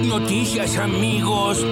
noticias, amigos.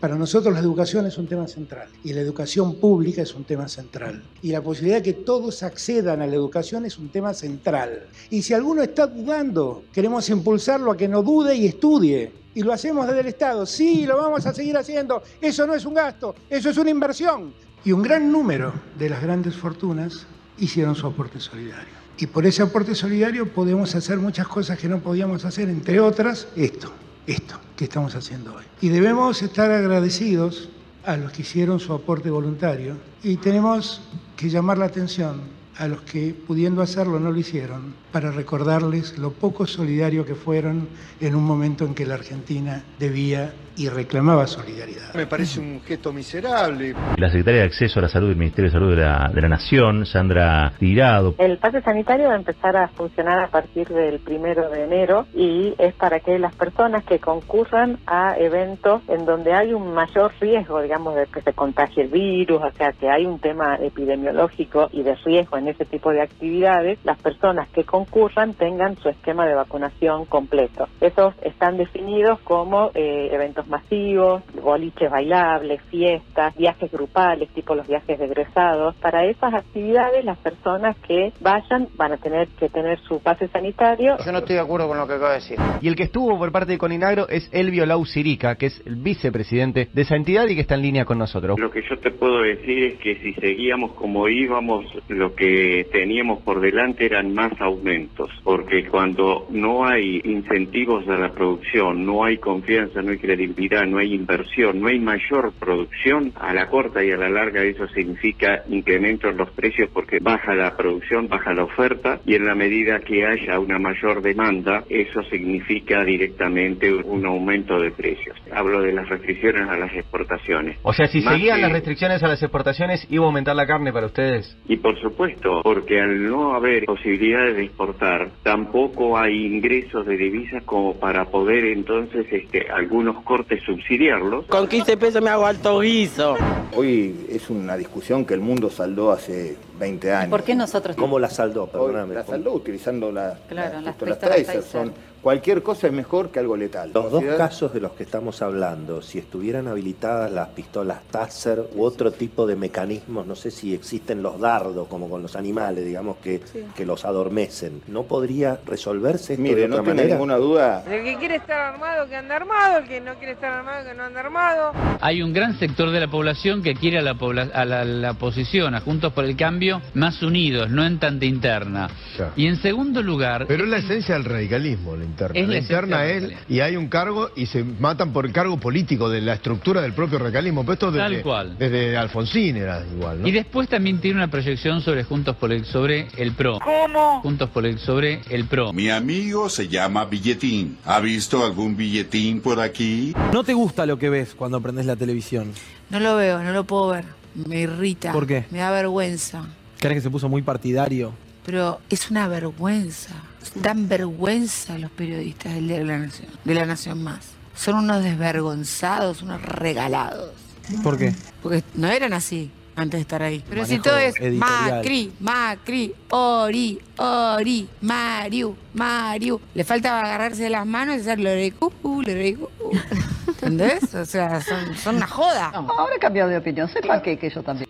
Para nosotros la educación es un tema central y la educación pública es un tema central. Y la posibilidad de que todos accedan a la educación es un tema central. Y si alguno está dudando, queremos impulsarlo a que no dude y estudie. Y lo hacemos desde el Estado. Sí, lo vamos a seguir haciendo. Eso no es un gasto, eso es una inversión. Y un gran número de las grandes fortunas hicieron su aporte solidario. Y por ese aporte solidario podemos hacer muchas cosas que no podíamos hacer, entre otras esto esto que estamos haciendo hoy. Y debemos estar agradecidos a los que hicieron su aporte voluntario y tenemos que llamar la atención a los que pudiendo hacerlo no lo hicieron para recordarles lo poco solidario que fueron en un momento en que la Argentina debía y reclamaba solidaridad. Me parece un gesto miserable. La secretaria de Acceso a la Salud del Ministerio de Salud de la, de la Nación, Sandra Tirado. El pase sanitario va a empezar a funcionar a partir del primero de enero y es para que las personas que concurran a eventos en donde hay un mayor riesgo, digamos, de que se contagie el virus, o sea, que hay un tema epidemiológico y de riesgo en ese tipo de actividades, las personas que concurran tengan su esquema de vacunación completo. Esos están definidos como eh, eventos masivos, boliches bailables, fiestas, viajes grupales, tipo los viajes de egresados. Para esas actividades, las personas que vayan van a tener que tener su pase sanitario. Yo no estoy de acuerdo con lo que acaba de decir. Y el que estuvo por parte de Coninagro es Elvio Lau Sirica, que es el vicepresidente de esa entidad y que está en línea con nosotros. Lo que yo te puedo decir es que si seguíamos como íbamos, lo que teníamos por delante eran más aumentos, porque cuando no hay incentivos a la producción, no hay confianza, no hay credibilidad, no hay inversión, no hay mayor producción, a la corta y a la larga eso significa incremento en los precios porque baja la producción, baja la oferta y en la medida que haya una mayor demanda, eso significa directamente un aumento de precios. Hablo de las restricciones a las exportaciones. O sea, si Más seguían que- las restricciones a las exportaciones, ¿iba a aumentar la carne para ustedes? Y por supuesto, porque al no haber posibilidades de exportar, tampoco hay ingresos de divisas como para poder entonces este, algunos cortes subsidiarlos. Con 15 pesos me hago alto guiso. Hoy es una discusión que el mundo saldó hace 20 años. ¿Por qué nosotros ¿Cómo la saldó? Perdóname. la saldó utilizando la, Claro, la- las las pistolas Tracer. Son, cualquier cosa es mejor que algo letal. Los dos casos de los que estamos hablando, si estuvieran habilitadas las pistolas Taser u otro tipo de mecanismos, no sé si existen los dardos como con los animales, digamos que, que los adormecen, ¿no podría resolverse esto Mire, de no otra tiene manera? ninguna duda. El que quiere estar armado, que anda armado. El que no quiere estar armado, que no anda armado. Hay un gran sector de la población que quiere a la, pobla- a la, la oposición, a Juntos por el Cambio, más unidos, no en tanta interna. Y en segundo lugar... Pero es la esencia del radicalismo, la interna. Es la interna es, y hay un cargo, y se matan por el cargo político de la estructura del propio radicalismo. Pero esto Tal desde, cual. desde Alfonsín era igual, ¿no? Y después también tiene una proyección sobre Juntos por el, sobre el PRO. ¿Cómo? Juntos por el, sobre el PRO. Mi amigo se llama Billetín. ¿Ha visto algún billetín por aquí? ¿No te gusta lo que ves cuando prendes la televisión? No lo veo, no lo puedo ver. Me irrita. ¿Por qué? Me da vergüenza. ¿Crees que se puso muy partidario? Pero es una vergüenza. Dan vergüenza los periodistas del Diario de la Nación. De la Nación Más. Son unos desvergonzados, unos regalados. ¿Por qué? Porque no eran así antes de estar ahí. Pero si todo es editorial. Macri, Macri, Ori, Ori, Mariu, Mariu. Le falta agarrarse de las manos y hacer lorecu, lorecu. ¿Entendés? O sea, son, son una joda. Ahora he cambiado de opinión. Sepa que, que yo también.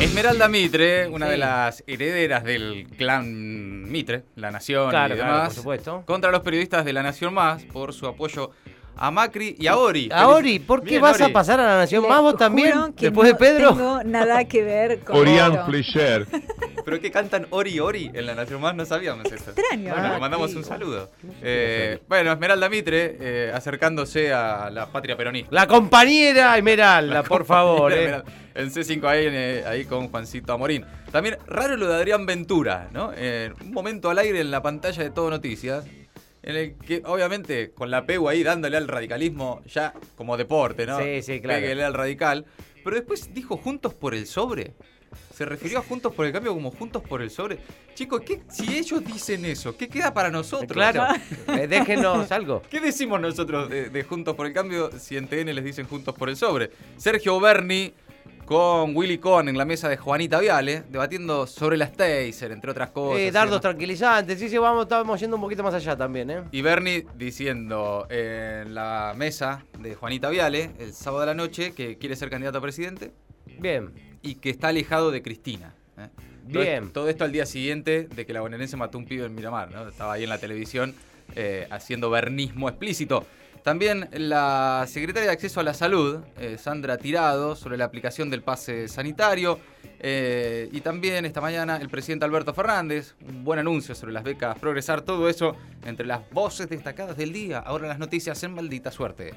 Esmeralda Mitre, una de las herederas del clan Mitre, La Nación Claro, y claro, demás, por supuesto. contra los periodistas de La Nación Más por su apoyo a Macri y a Ori. A Ori, ¿por qué Bien, vas a pasar a la Nación Más vos también? Que Después de no Pedro. tengo nada que ver con Orián. Fleischer. ¿Pero qué cantan Ori Ori en La Nación Más? No sabíamos eso. extraño, Bueno, ¿no? le mandamos Sí. un saludo. Eh, bueno, Esmeralda Mitre, eh, acercándose a la patria peronista. La compañera Esmeralda, por favor. eh. Esmeralda, En C5 ahí, ahí con Juancito Amorín. También raro lo de Adrián Ventura, ¿no? Eh, un momento al aire en la pantalla de Todo Noticias, en el que obviamente con la PEU ahí dándole al radicalismo ya como deporte, ¿no? Sí, sí, claro. Péguele al radical. Pero después dijo Juntos por el Sobre. Se refirió a Juntos por el Cambio como Juntos por el Sobre. Chicos, ¿qué, si ellos dicen eso, ¿qué queda para nosotros? Claro, eh, déjenos algo. ¿Qué decimos nosotros de, de Juntos por el Cambio si en TN les dicen Juntos por el Sobre? Sergio Berni con Willy Cohen en la mesa de Juanita Viale, debatiendo sobre las taser, entre otras cosas. Eh, dardos tranquilizantes, sí, sí, vamos, estamos yendo un poquito más allá también, ¿eh? Y Bernie diciendo en la mesa de Juanita Viale, el sábado de la noche, que quiere ser candidato a presidente. Bien. Y que está alejado de Cristina. ¿eh? Bien. Todo, esto al día siguiente de que la bonaerense mató un pibe en Miramar, ¿no? Estaba ahí en la televisión eh, haciendo bernismo explícito. También la secretaria de Acceso a la Salud, eh, Sandra Tirado, sobre la aplicación del pase sanitario. Eh, y también esta mañana el presidente Alberto Fernández, un buen anuncio sobre las becas Progresar, todo eso entre las voces destacadas del día. Ahora las noticias en maldita suerte.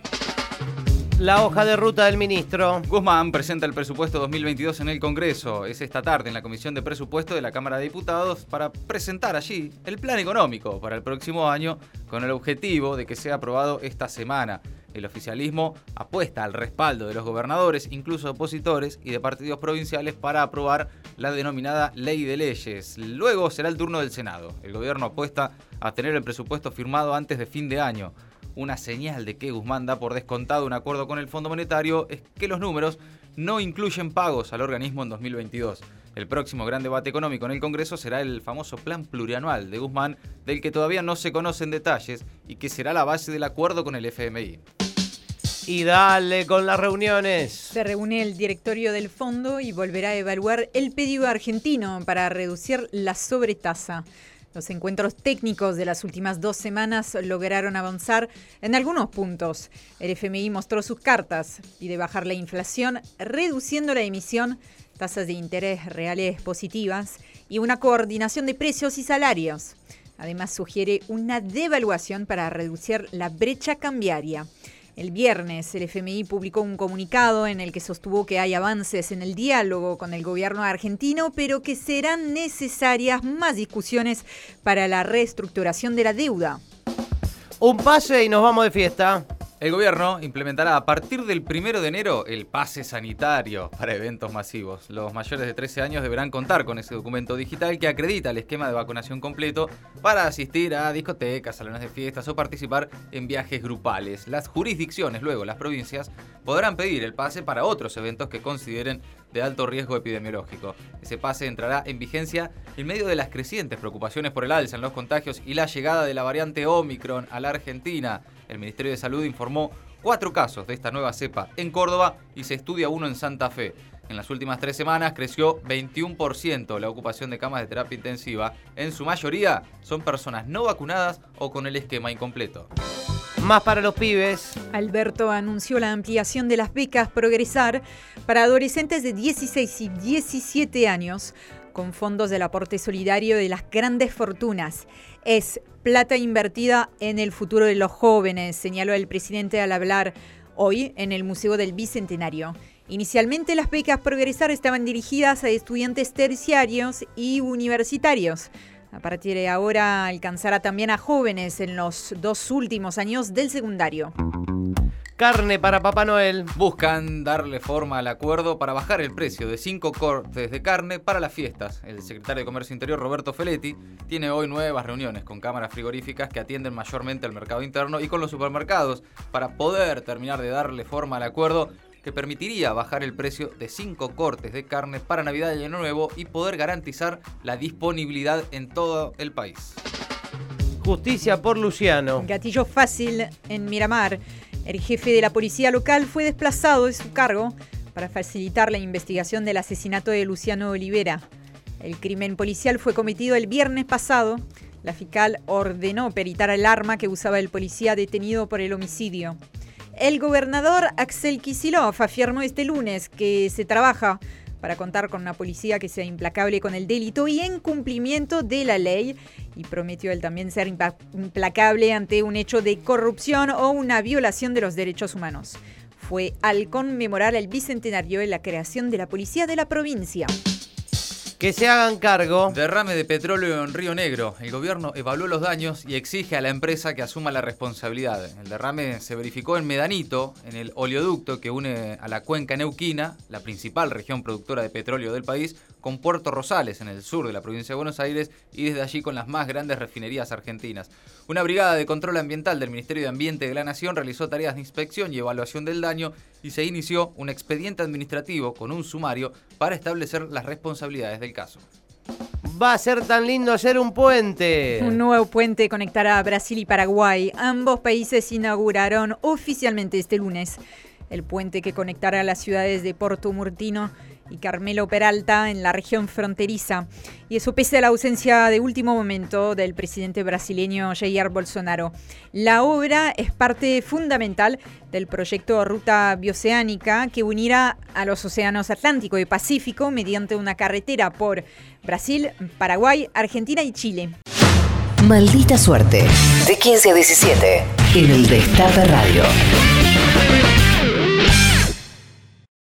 La hoja de ruta del ministro. Guzmán presenta el presupuesto 2022 en el Congreso. Es esta tarde en la Comisión de Presupuesto de la Cámara de Diputados para presentar allí el plan económico para el próximo año con el objetivo de que sea aprobado esta semana. El oficialismo apuesta al respaldo de los gobernadores, incluso opositores y de partidos provinciales para aprobar la denominada ley de leyes. Luego será el turno del Senado. El gobierno apuesta a tener el presupuesto firmado antes de fin de año. Una señal de que Guzmán da por descontado un acuerdo con el Fondo Monetario es que los números no incluyen pagos al organismo en 2022. El próximo gran debate económico en el Congreso será el famoso plan plurianual de Guzmán, del que todavía no se conocen detalles y que será la base del acuerdo con el FMI. Y dale con las reuniones. Se reúne el directorio del fondo y volverá a evaluar el pedido argentino para reducir la sobretasa. Los encuentros técnicos de las últimas dos semanas lograron avanzar en algunos puntos. El FMI mostró sus cartas, pide bajar la inflación, reduciendo la emisión, tasas de interés reales positivas y una coordinación de precios y salarios. Además sugiere una devaluación para reducir la brecha cambiaria. El viernes, el FMI publicó un comunicado en el que sostuvo que hay avances en el diálogo con el gobierno argentino, pero que serán necesarias más discusiones para la reestructuración de la deuda. Un pase y nos vamos de fiesta. El gobierno implementará a partir del 1 de enero el pase sanitario para eventos masivos. Los mayores de 13 años deberán contar con ese documento digital que acredita el esquema de vacunación completo para asistir a discotecas, salones de fiestas o participar en viajes grupales. Las jurisdicciones, luego las provincias, podrán pedir el pase para otros eventos que consideren de alto riesgo epidemiológico. Ese pase entrará en vigencia en medio de las crecientes preocupaciones por el alza en los contagios y la llegada de la variante Omicron a la Argentina. El Ministerio de Salud informó cuatro casos de esta nueva cepa en Córdoba y se estudia uno en Santa Fe. En las últimas tres semanas creció 21% la ocupación de camas de terapia intensiva. En su mayoría son personas no vacunadas o con el esquema incompleto. Más para los pibes. Alberto anunció la ampliación de las becas Progresar para adolescentes de 16 y 17 años con fondos del aporte solidario de las grandes fortunas. Es plata invertida en el futuro de los jóvenes, señaló el presidente al hablar hoy en el Museo del Bicentenario. Inicialmente las becas Progresar estaban dirigidas a estudiantes terciarios y universitarios. A partir de ahora alcanzará también a jóvenes en los dos últimos años del secundario. Carne para Papá Noel. Buscan darle forma al acuerdo para bajar el precio de cinco cortes de carne para las fiestas. El secretario de Comercio Interior, Roberto Feletti, tiene hoy nuevas reuniones con cámaras frigoríficas que atienden mayormente al mercado interno y con los supermercados para poder terminar de darle forma al acuerdo que permitiría bajar el precio de cinco cortes de carne para Navidad y Año Nuevo y poder garantizar la disponibilidad en todo el país. Justicia por Luciano. Gatillo fácil en Miramar. El jefe de la policía local fue desplazado de su cargo para facilitar la investigación del asesinato de Luciano Olivera. El crimen policial fue cometido el viernes pasado. La fiscal ordenó peritar el arma que usaba el policía detenido por el homicidio. El gobernador Axel Kisilov afirmó este lunes que se trabaja para contar con una policía que sea implacable con el delito y en cumplimiento de la ley y prometió él también ser implacable ante un hecho de corrupción o una violación de los derechos humanos. Fue al conmemorar el bicentenario de la creación de la policía de la provincia. Que se hagan cargo. Derrame de petróleo en Río Negro. El gobierno evaluó los daños y exige a la empresa que asuma la responsabilidad. El derrame se verificó en Medanito, en el oleoducto que une a la cuenca neuquina, la principal región productora de petróleo del país, con Puerto Rosales, en el sur de la provincia de Buenos Aires, y desde allí con las más grandes refinerías argentinas. Una brigada de control ambiental del Ministerio de Ambiente de la Nación realizó tareas de inspección y evaluación del daño y se inició un expediente administrativo con un sumario para establecer las responsabilidades del caso. Va a ser tan lindo hacer un puente. Un nuevo puente conectará a Brasil y Paraguay. Ambos países inauguraron oficialmente este lunes el puente que conectará las ciudades de Porto Murtino y Carmelo Peralta en la región fronteriza. Y eso pese a la ausencia de último momento del presidente brasileño Jair Bolsonaro. La obra es parte fundamental del proyecto Ruta Bioceánica que unirá a los océanos Atlántico y Pacífico mediante una carretera por Brasil, Paraguay, Argentina y Chile. Maldita suerte. De 15 a 17 en el Destape Radio.